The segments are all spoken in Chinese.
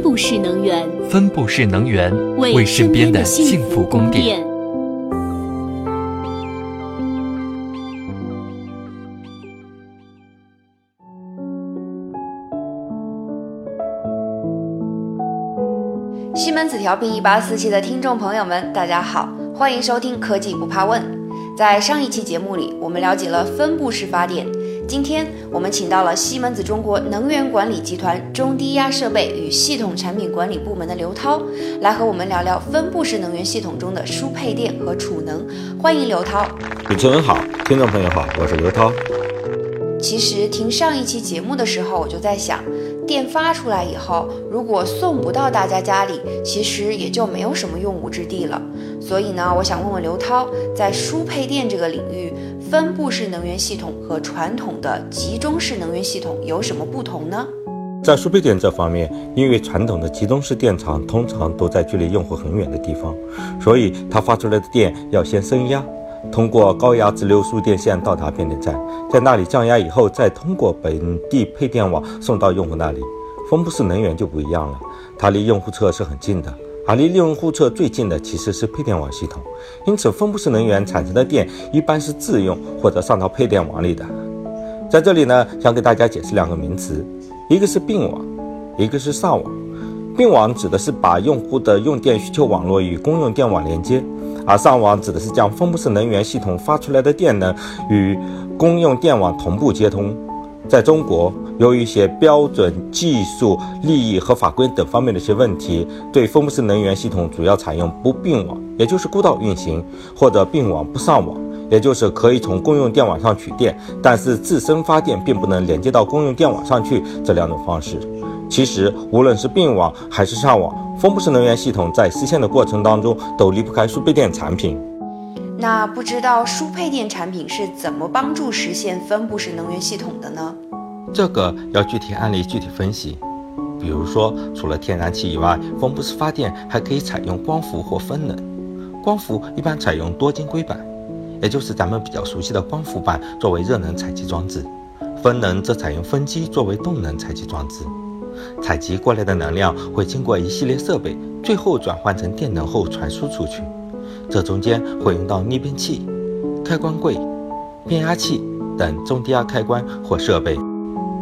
分布式能源，分布式能源为身边的幸福供电。西门子调频一八四七的听众朋友们，大家好，欢迎收听科技不怕问。在上一期节目里，我们了解了分布式发电。今天我们请到了西门子中国能源管理集团中低压设备与系统产品管理部门的刘涛，来和我们聊聊分布式能源系统中的输配电和储能。欢迎刘涛。主持人好，听众朋友好，我是刘涛。其实听上一期节目的时候，我就在想，电发出来以后，如果送不到大家家里，其实也就没有什么用武之地了。所以呢，我想问问刘涛，在输配电这个领域。分布式能源系统和传统的集中式能源系统有什么不同呢？在输配电这方面，因为传统的集中式电厂通常都在距离用户很远的地方，所以它发出来的电要先升压，通过高压直流输电线到达变电站，在那里降压以后，再通过本地配电网送到用户那里。分布式能源就不一样了，它离用户侧是很近的。而离利用户侧最近的其实是配电网系统，因此分布式能源产生的电一般是自用或者上到配电网里的。在这里呢，想给大家解释两个名词，一个是并网，一个是上网。并网指的是把用户的用电需求网络与公用电网连接，而上网指的是将分布式能源系统发出来的电能与公用电网同步接通。在中国，由于一些标准、技术、利益和法规等方面的一些问题，对分布式能源系统主要采用不并网，也就是孤岛运行，或者并网不上网，也就是可以从公用电网上取电，但是自身发电并不能连接到公用电网上去这两种方式。其实，无论是并网还是上网，分布式能源系统在实现的过程当中都离不开输配电产品。那不知道输配电产品是怎么帮助实现分布式能源系统的呢？这个要具体案例具体分析。比如说，除了天然气以外，分布式发电还可以采用光伏或风能。光伏一般采用多晶硅板，也就是咱们比较熟悉的光伏板作为热能采集装置；风能则采用风机作为动能采集装置。采集过来的能量会经过一系列设备，最后转换成电能后传输出去。这中间会用到逆变器、开关柜、变压器等中低压开关或设备。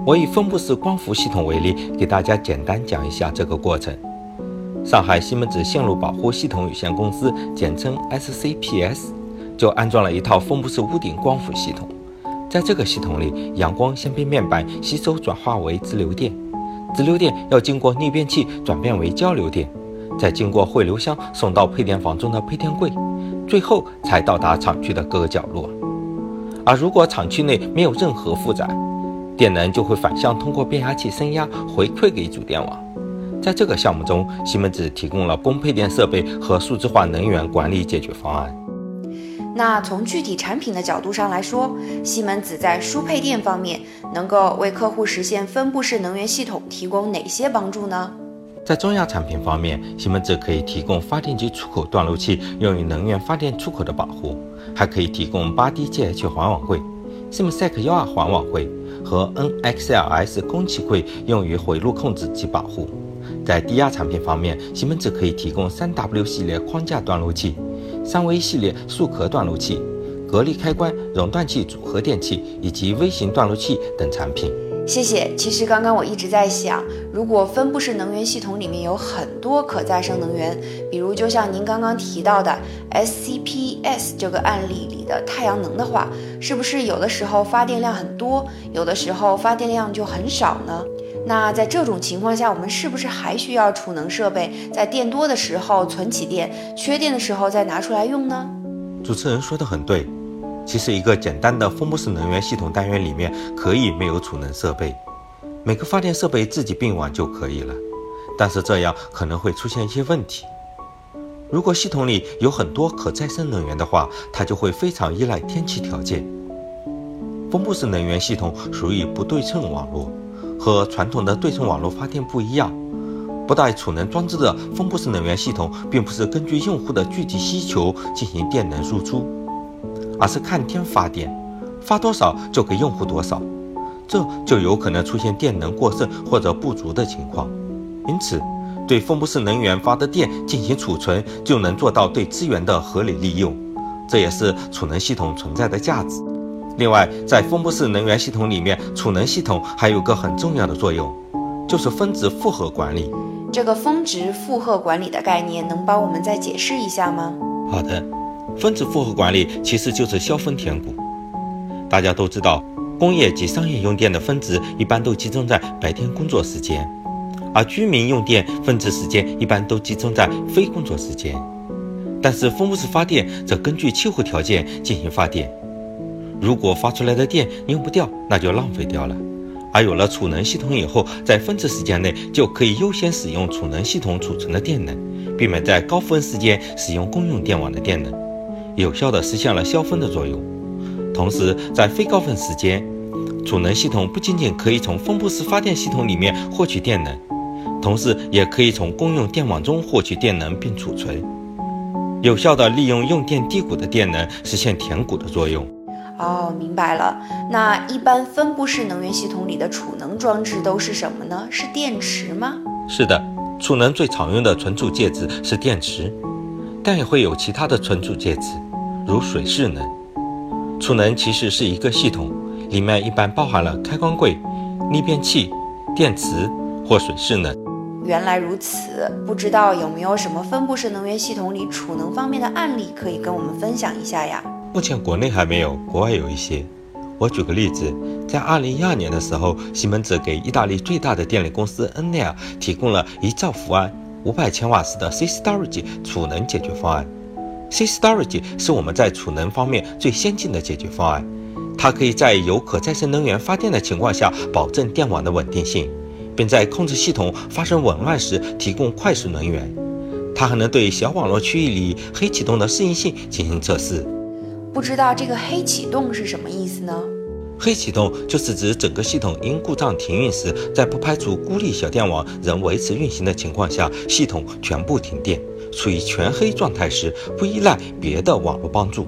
我以分布式光伏系统为例，给大家简单讲一下这个过程。上海西门子线路保护系统有限公司（简称 SCPS） 就安装了一套分布式屋顶光伏系统。在这个系统里，阳光先被面板吸收转化为直流电，直流电要经过逆变器转变为交流电。再经过汇流箱送到配电房中的配电柜，最后才到达厂区的各个角落。而如果厂区内没有任何负载，电能就会反向通过变压器升压回馈给主电网。在这个项目中，西门子提供了供配电设备和数字化能源管理解决方案。那从具体产品的角度上来说，西门子在输配电方面能够为客户实现分布式能源系统提供哪些帮助呢？在中压产品方面，西门子可以提供发电机出口断路器用于能源发电出口的保护，还可以提供八 D GH 环网柜、Simsec 幺二环网柜和 NXLS 供气柜用于回路控制及保护。在低压产品方面，西门子可以提供三 W 系列框架断路器、三 V 系列束壳断路器、格力开关熔断器组合电器以及微型断路器等产品。谢谢。其实刚刚我一直在想，如果分布式能源系统里面有很多可再生能源，比如就像您刚刚提到的 SCPS 这个案例里的太阳能的话，是不是有的时候发电量很多，有的时候发电量就很少呢？那在这种情况下，我们是不是还需要储能设备，在电多的时候存起电，缺电的时候再拿出来用呢？主持人说的很对。其实，一个简单的分布式能源系统单元里面可以没有储能设备，每个发电设备自己并网就可以了。但是这样可能会出现一些问题。如果系统里有很多可再生能源的话，它就会非常依赖天气条件。分布式能源系统属于不对称网络，和传统的对称网络发电不一样。不带储能装置的分布式能源系统，并不是根据用户的具体需求进行电能输出。而是看天发电，发多少就给用户多少，这就有可能出现电能过剩或者不足的情况。因此，对分布式能源发的电进行储存，就能做到对资源的合理利用。这也是储能系统存在的价值。另外，在分布式能源系统里面，储能系统还有个很重要的作用，就是峰值负荷管理。这个峰值负荷管理的概念，能帮我们再解释一下吗？好的，分子负荷管理其实就是消峰填谷。大家都知道，工业及商业用电的峰值一般都集中在白天工作时间，而居民用电峰值时间一般都集中在非工作时间。但是分布式发电则根据气候条件进行发电。如果发出来的电用不掉，那就浪费掉了。而有了储能系统以后，在峰值时间内就可以优先使用储能系统储存的电能，避免在高峰时间使用公用电网的电能，有效地实现了消峰的作用。同时，在非高峰时间，储能系统不仅仅可以从分布式发电系统里面获取电能，同时也可以从公用电网中获取电能并储存，有效地利用用电低谷的电能，实现填谷的作用。哦，明白了。那一般分布式能源系统里的储能装置都是什么呢？是电池吗？是的，储能最常用的存储介质是电池，但也会有其他的存储介质，如水势能。储能其实是一个系统，里面一般包含了开关柜、逆变器、电池或水势能。原来如此，不知道有没有什么分布式能源系统里储能方面的案例可以跟我们分享一下呀？目前国内还没有，国外有一些。我举个例子，在二零一二年的时候，西门子给意大利最大的电力公司恩奈尔提供了一兆伏安、五百千瓦时的 C Storage 储能解决方案。C Storage 是我们在储能方面最先进的解决方案，它可以在有可再生能源发电的情况下保证电网的稳定性，并在控制系统发生紊乱时提供快速能源。它还能对小网络区域里黑启动的适应性进行测试。不知道这个黑启动是什么意思呢？黑启动就是指整个系统因故障停运时，在不排除孤立小电网仍维持运行的情况下，系统全部停电，处于全黑状态时，不依赖别的网络帮助，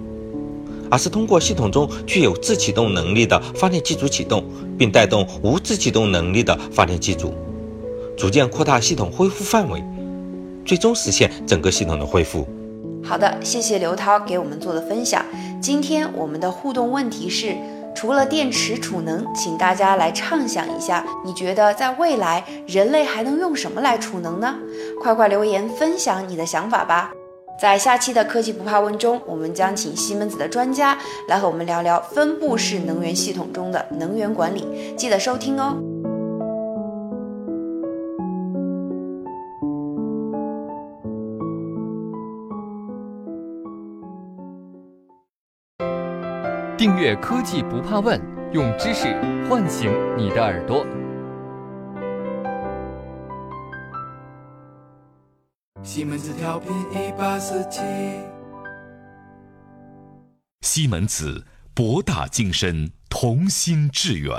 而是通过系统中具有自启动能力的发电机组启动，并带动无自启动能力的发电机组，逐渐扩大系统恢复范围，最终实现整个系统的恢复。好的，谢谢刘涛给我们做的分享。今天我们的互动问题是：除了电池储能，请大家来畅想一下，你觉得在未来人类还能用什么来储能呢？快快留言分享你的想法吧。在下期的科技不怕问中，我们将请西门子的专家来和我们聊聊分布式能源系统中的能源管理，记得收听哦。订阅科技不怕问，用知识唤醒你的耳朵。西门子调频一八四七，西门子博大精深，同心致远。